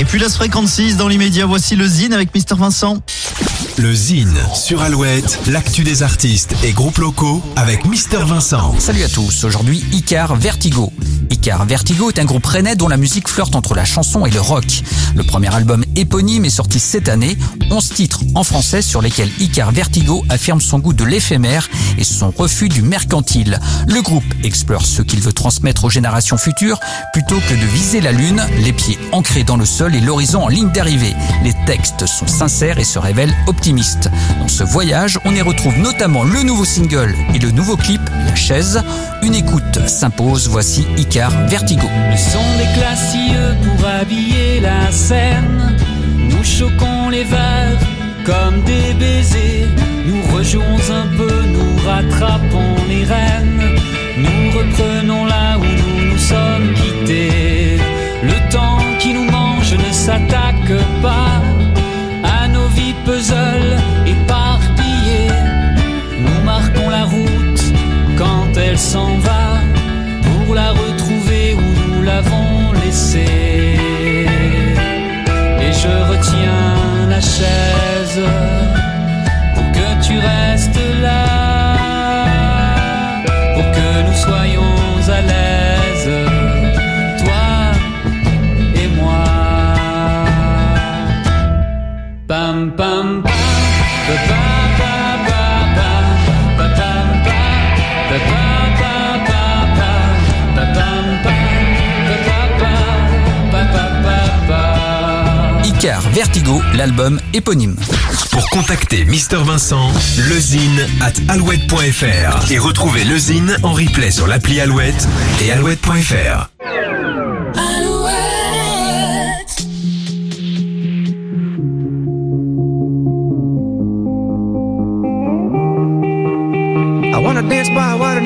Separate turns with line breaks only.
Et puis la fréquence 6 dans l'immédiat, voici le Zine avec Mister Vincent.
Le Zine sur Alouette, l'actu des artistes et groupes locaux avec Mister Vincent.
Salut à tous, aujourd'hui Icar Vertigo. Icar Vertigo est un groupe rennais dont la musique flirte entre la chanson et le rock. Le premier album éponyme est sorti cette année, 11 titres en français sur lesquels Icar Vertigo affirme son goût de l'éphémère et son refus du mercantile. Le groupe explore ce qu'il veut transmettre aux générations futures plutôt que de viser la lune, les pieds ancrés dans le sol et l'horizon en ligne d'arrivée. Les textes sont sincères et se révèlent optimistes. Dans ce voyage, on y retrouve notamment le nouveau single et le nouveau clip, La chaise. Une écoute s'impose, voici Icar Vertigo.
Le son des classieux pour habiller la scène. Nous choquons les verres comme des baisers. Nous rejouons un peu, nous rattrapons les rênes. Nous reprenons là où nous nous sommes quittés. Le temps qui nous mange ne s'attaque pas à nos vies puzzles pour que tu restes là, pour que nous soyons à l'aise, toi et moi. Pam pam pam, pa, pa.
Icar Vertigo, l'album éponyme.
Pour contacter Mister Vincent, lezine at alouette.fr et retrouver lezine en replay sur l'appli Alouette et alouette.fr.
I wanna dance by water